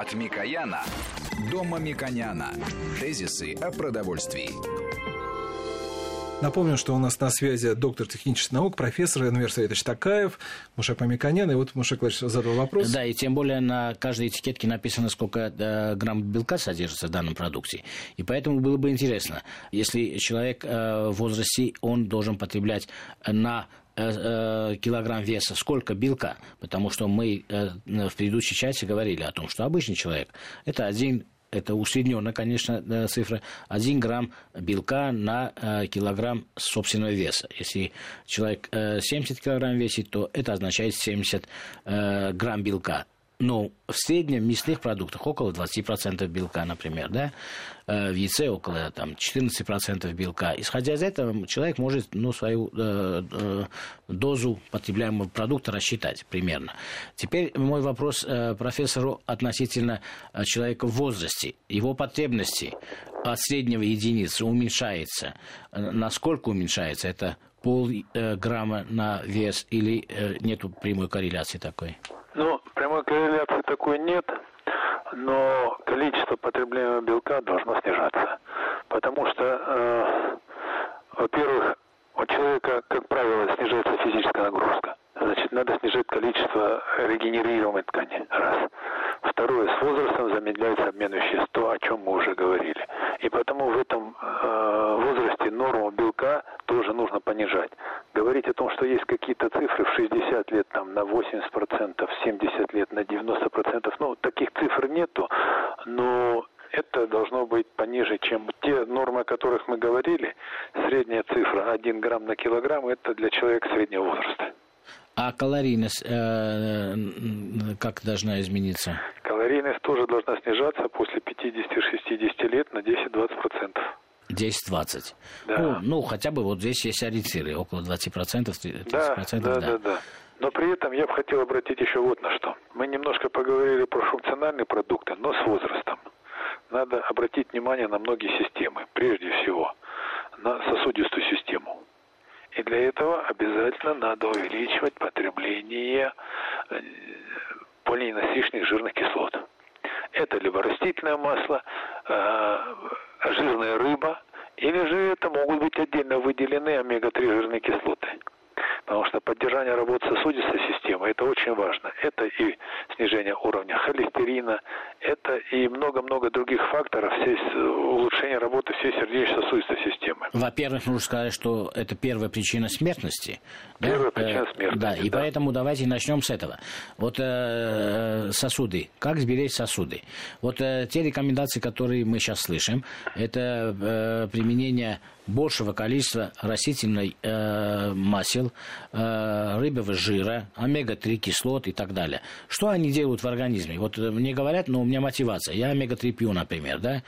От Микояна до Мамиконяна. Тезисы о продовольствии. Напомню, что у нас на связи доктор технических наук, профессор Энвер Саидович Такаев, Мушек Мамиконян. И вот Мушек Владимирович задал вопрос. Да, и тем более на каждой этикетке написано, сколько э, грамм белка содержится в данном продукте. И поэтому было бы интересно, если человек э, в возрасте, он должен потреблять на килограмм веса, сколько белка, потому что мы в предыдущей части говорили о том, что обычный человек это один это усредненно, конечно, цифра, 1 грамм белка на э, килограмм собственного веса. Если человек э, 70 килограмм весит, то это означает 70 э, грамм белка ну, в среднем в мясных продуктах около 20% белка, например, да, э, в яйце около там, 14% белка. Исходя из этого, человек может ну, свою э, э, дозу потребляемого продукта рассчитать примерно. Теперь мой вопрос э, профессору относительно э, человека в возрасте. Его потребности от среднего единицы уменьшается. Насколько уменьшается? Это полграмма на вес или э, нету прямой корреляции такой? Ну, корреляции такой нет, но количество потребляемого белка должно снижаться. Потому что, э, во-первых, у человека, как правило, снижается физическая нагрузка. Значит, надо снижать количество регенерируемой ткани. Раз. Второе, с возрастом замедляется обмен веществ, то, о чем мы уже говорили. И потому в этом э, возрасте норму белка нужно понижать. Говорить о том, что есть какие-то цифры в 60 лет там, на 80%, 70 лет на 90%, ну, таких цифр нету, но это должно быть пониже, чем те нормы, о которых мы говорили. Средняя цифра 1 грамм на килограмм – это для человека среднего возраста. А калорийность э, как должна измениться? Калорийность тоже должна снижаться после 50-60 лет на 10-20%. 10-20. Да. Ну, ну, хотя бы вот здесь есть ориентиры, около 20%, 30%. Да, да, да, да, да. Но при этом я бы хотел обратить еще вот на что. Мы немножко поговорили про функциональные продукты, но с возрастом. Надо обратить внимание на многие системы. Прежде всего, на сосудистую систему. И для этого обязательно надо увеличивать потребление э, полиненасыщенных жирных кислот. Это либо растительное масло, э, жирная рыба, или же это могут быть отдельно выделены омега-3 жирные кислоты. Потому что поддержание работы сосудистой системы – это очень важно. Это и снижение уровня холестерина, это и много-много других факторов улучшения работы всей сердечно-сосудистой системы. Во-первых, нужно сказать, что это первая причина смертности. Первая да? причина смертности, Да, и да. поэтому давайте начнем с этого. Вот э, сосуды. Как сберечь сосуды? Вот э, те рекомендации, которые мы сейчас слышим, это э, применение большего количества растительной э, масел, э, рыбьего жира, омега-3 кислот и так далее. Что они делают в организме? Вот э, мне говорят, ну, у меня мотивация. Я омега-3 пью, например, да?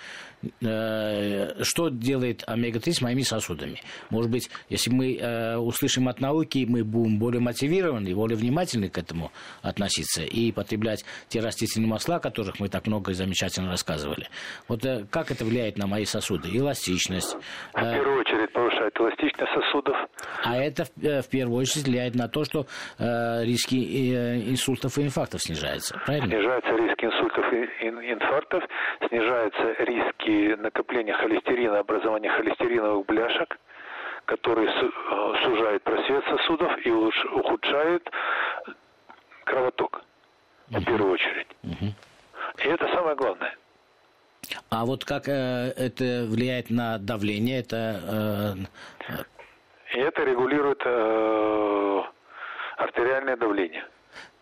Э, что делает омега-3 с моими сосудами? Может быть, если мы э, услышим от науки, мы будем более мотивированы, более внимательны к этому относиться и потреблять те растительные масла, о которых мы так много и замечательно рассказывали. Вот э, как это влияет на мои сосуды? Эластичность. В первую очередь повышает эластичность сосудов. А это в первую очередь влияет на то, что риски инсультов и инфарктов снижаются. Правильно? Снижаются риски инсультов и инфарктов, снижаются риски накопления холестерина, образования холестериновых бляшек, который э, сужает просвет сосудов и ухудшает кровоток, в первую очередь. И это самое главное. А вот как э, это влияет на давление? Это, э... Это регулирует э, артериальное давление.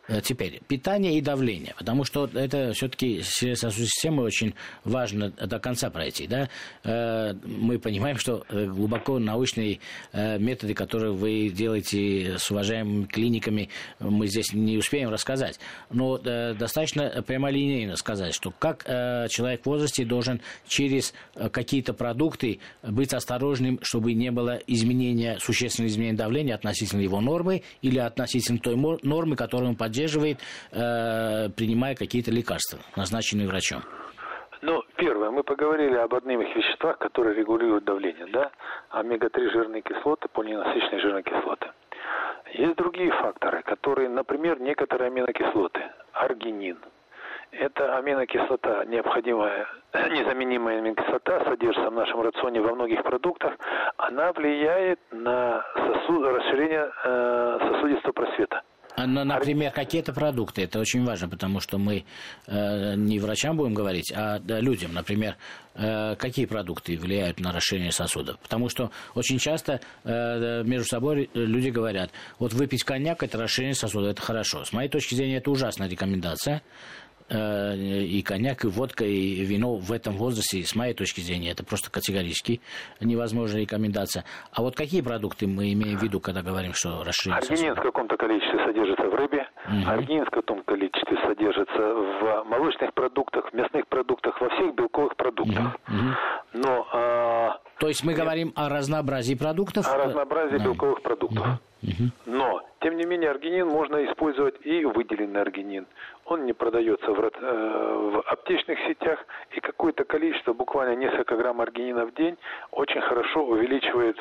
Э, теперь, питание и давление, потому что это все-таки система очень важно до конца пройти. Да? Э, мы понимаем, что э, глубоко научные методы, которые вы делаете с уважаемыми клиниками, мы здесь не успеем рассказать. Но достаточно прямолинейно сказать, что как человек в возрасте должен через какие-то продукты быть осторожным, чтобы не было изменения, существенного изменения давления относительно его нормы или относительно той нормы, которую он поддерживает поддерживает, э, принимая какие-то лекарства, назначенные врачом? Ну, первое, мы поговорили об одних веществах, которые регулируют давление, да? Омега-3 жирные кислоты, полиненасыщенные жирные кислоты. Есть другие факторы, которые, например, некоторые аминокислоты, аргинин. Это аминокислота, необходимая, незаменимая аминокислота, содержится в нашем рационе во многих продуктах. Она влияет на сосуд, расширение э, сосудистого просвета. А, например, какие-то продукты, это очень важно, потому что мы э, не врачам будем говорить, а людям, например, э, какие продукты влияют на расширение сосудов. Потому что очень часто э, между собой люди говорят, вот выпить коньяк – это расширение сосудов, это хорошо. С моей точки зрения, это ужасная рекомендация. Э, и коньяк, и водка, и вино в этом возрасте, с моей точки зрения, это просто категорически невозможная рекомендация. А вот какие продукты мы имеем в виду, когда говорим, что расширение Аргинин в каком-то количестве содержится в рыбе, угу. аргинин в каком количестве содержится в молочных продуктах, в мясных продуктах, во всех белковых продуктах. Угу. Но... А... То есть мы говорим о разнообразии продуктов? О разнообразии да. белковых продуктов. Угу. Но, тем не менее, аргинин можно использовать и выделенный аргинин. Он не продается в, э, в аптечных сетях, и какое-то количество, буквально несколько грамм аргинина в день, очень хорошо увеличивает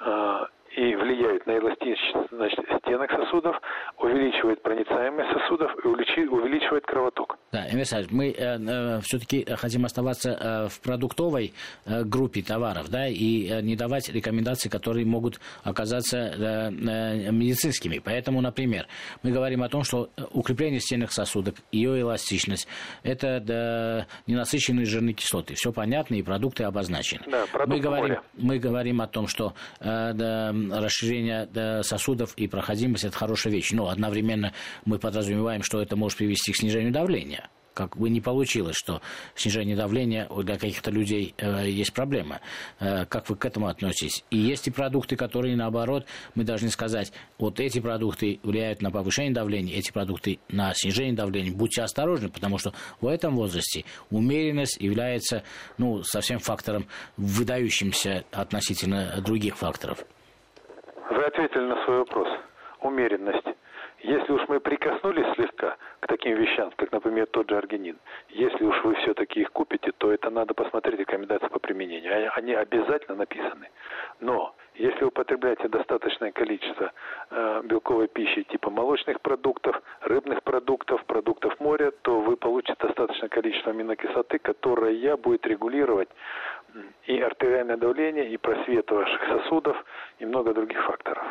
э, и влияет на эластичность стенок сосудов, увеличивает проницаемость сосудов и увеличивает кровоток. Да, Эмир мы э, э, все-таки хотим оставаться э, в продуктовой э, группе товаров, да, и э, не давать рекомендации, которые могут оказаться э, э, медицинскими. Поэтому, например, мы говорим о том, что укрепление стенок сосудов, ее эластичность, это да, ненасыщенные жирные кислоты. Все понятно, и продукты обозначены. Да, мы, говорим, мы говорим о том, что э, да, расширение сосудов и проходимость – это хорошая вещь. Но одновременно мы подразумеваем, что это может привести к снижению давления как бы не получилось, что снижение давления для каких-то людей э, есть проблема. Э, как вы к этому относитесь? И есть и продукты, которые, наоборот, мы должны сказать, вот эти продукты влияют на повышение давления, эти продукты на снижение давления. Будьте осторожны, потому что в этом возрасте умеренность является ну, совсем фактором выдающимся относительно других факторов. Вы ответили на свой вопрос. Умеренность. Если уж мы прикоснулись слегка к таким вещам, как, например, тот же аргинин, если уж вы все-таки их купите, то это надо посмотреть рекомендации по применению. Они обязательно написаны. Но если употребляете достаточное количество э, белковой пищи типа молочных продуктов, рыбных продуктов, продуктов моря, то вы получите достаточное количество аминокислоты, которая будет регулировать и артериальное давление, и просвет ваших сосудов, и много других факторов.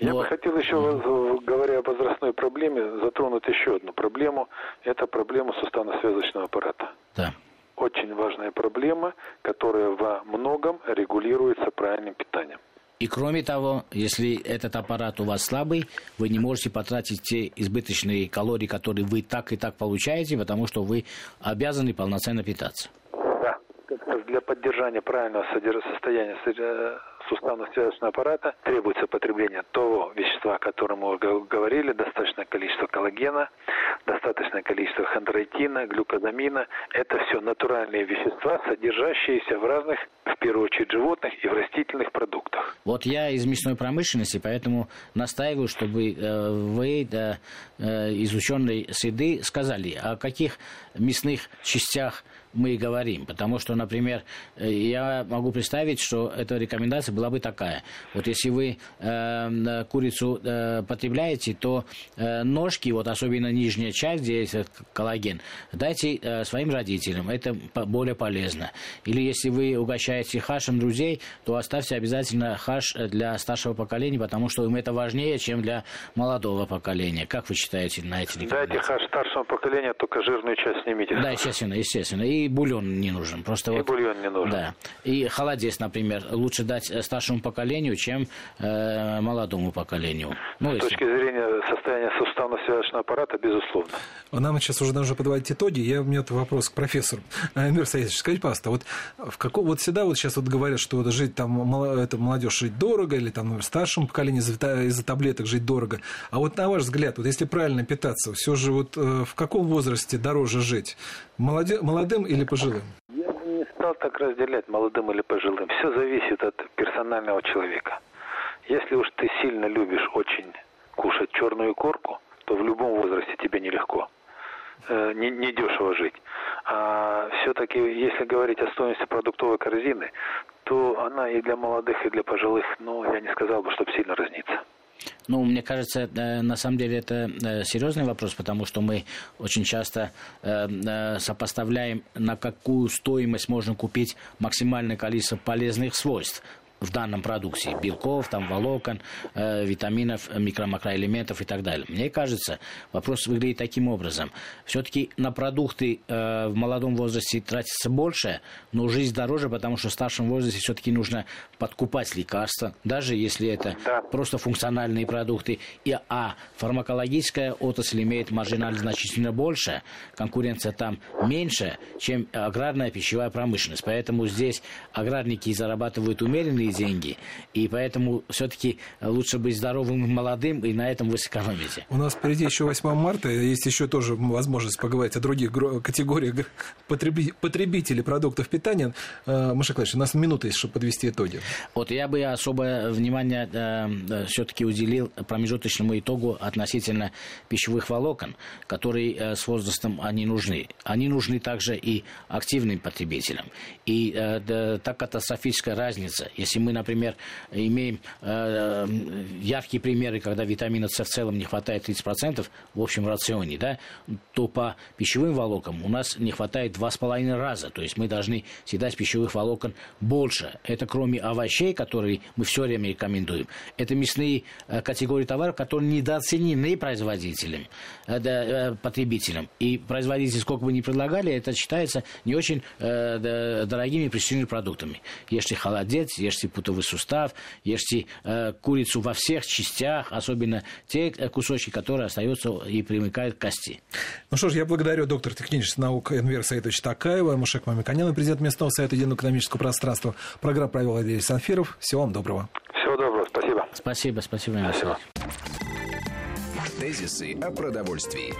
Я бы хотел еще, говоря о возрастной проблеме, затронуть еще одну проблему. Это проблему суставно-связочного аппарата. Да. Очень важная проблема, которая во многом регулируется правильным питанием. И кроме того, если этот аппарат у вас слабый, вы не можете потратить те избыточные калории, которые вы так и так получаете, потому что вы обязаны полноценно питаться. Для поддержания правильного состояния суставно-связочного аппарата требуется потребление того вещества, о котором мы говорили, достаточное количество коллагена, достаточное количество хондроитина, глюкозамина. Это все натуральные вещества, содержащиеся в разных, в первую очередь, животных и в растительных продуктах. Вот я из мясной промышленности, поэтому настаиваю, чтобы э, вы э, из ученой среды сказали, о каких мясных частях мы говорим. Потому что, например, э, я могу представить, что эта рекомендация была бы такая. Вот если вы э, курицу э, потребляете, то э, ножки, вот особенно нижняя часть, где есть коллаген, дайте э, своим родителям. Это более полезно. Или если вы угощаете хашем друзей, то оставьте обязательно хаш для старшего поколения, потому что им это важнее, чем для молодого поколения. Как вы считаете на эти рекомендации? Дайте хаш старшему поколению, только жирную часть снимите. Да, естественно, естественно. И бульон не нужен. Просто и вот, бульон не нужен. Да. И холодец, например, лучше дать э, старшему поколению, чем э, молодому поколению. Ну, С если... точки зрения состояния суставно-связочного аппарата, безусловно. Нам сейчас уже нужно подводить итоги. Я, у меня вопрос к профессору. Эмир Саидович, скажите, пожалуйста, вот, в каком, вот всегда вот сейчас вот говорят, что вот жить там, это молодежь жить дорого, или там старшему поколению из-за, из таблеток жить дорого. А вот на ваш взгляд, вот если правильно питаться, все же вот э, в каком возрасте дороже жить? Молоде, молодым или пожилым? Я не стал так разделять молодым или пожилым. Все зависит от персонального человека. Если уж ты сильно любишь очень кушать черную корку, то в любом возрасте тебе нелегко. Э, не, не дешево жить. А все-таки, если говорить о стоимости продуктовой корзины, то она и для молодых, и для пожилых, ну, я не сказал бы, чтобы сильно разнится. Ну, мне кажется, э, на самом деле это э, серьезный вопрос, потому что мы очень часто э, сопоставляем, на какую стоимость можно купить максимальное количество полезных свойств в данном продукте белков, там, волокон, э, витаминов, микро-макроэлементов и так далее. Мне кажется, вопрос выглядит таким образом. Все-таки на продукты э, в молодом возрасте тратится больше, но жизнь дороже, потому что в старшем возрасте все-таки нужно подкупать лекарства, даже если это да. просто функциональные продукты. И, а фармакологическая отрасль имеет маржинальность значительно больше, конкуренция там меньше, чем аграрная пищевая промышленность. Поэтому здесь аграрники зарабатывают умеренные большие деньги. И поэтому все-таки лучше быть здоровым и молодым, и на этом вы сэкономите. У нас впереди еще 8 марта, есть еще тоже возможность поговорить о других категориях потребителей продуктов питания. Э, Маша Клавич, у нас минута есть, чтобы подвести итоги. Вот я бы особое внимание э, все-таки уделил промежуточному итогу относительно пищевых волокон, которые э, с возрастом они нужны. Они нужны также и активным потребителям. И э, та катастрофическая разница, если мы, например, имеем э, яркие примеры, когда витамина С в целом не хватает 30% в общем рационе, да, то по пищевым волокам у нас не хватает 2,5 раза. То есть мы должны съедать пищевых волокон больше. Это кроме овощей, которые мы все время рекомендуем. Это мясные э, категории товаров, которые недооценены производителям, э, да, э, потребителям. И производители, сколько бы ни предлагали, это считается не очень э, дорогими и продуктами. Ешьте холодец, ешьте путовый сустав, ешьте э, курицу во всех частях, особенно те э, кусочки, которые остаются и примыкают к кости. Ну что ж, я благодарю доктора технических наук Энвер Саидовича Такаева, Мушек Мамиканяна, президент местного совета единого экономического пространства. Программу провел Андрей Санфиров. Всего вам доброго. Всего доброго, спасибо. Спасибо, спасибо, Василий. Тезисы о продовольствии.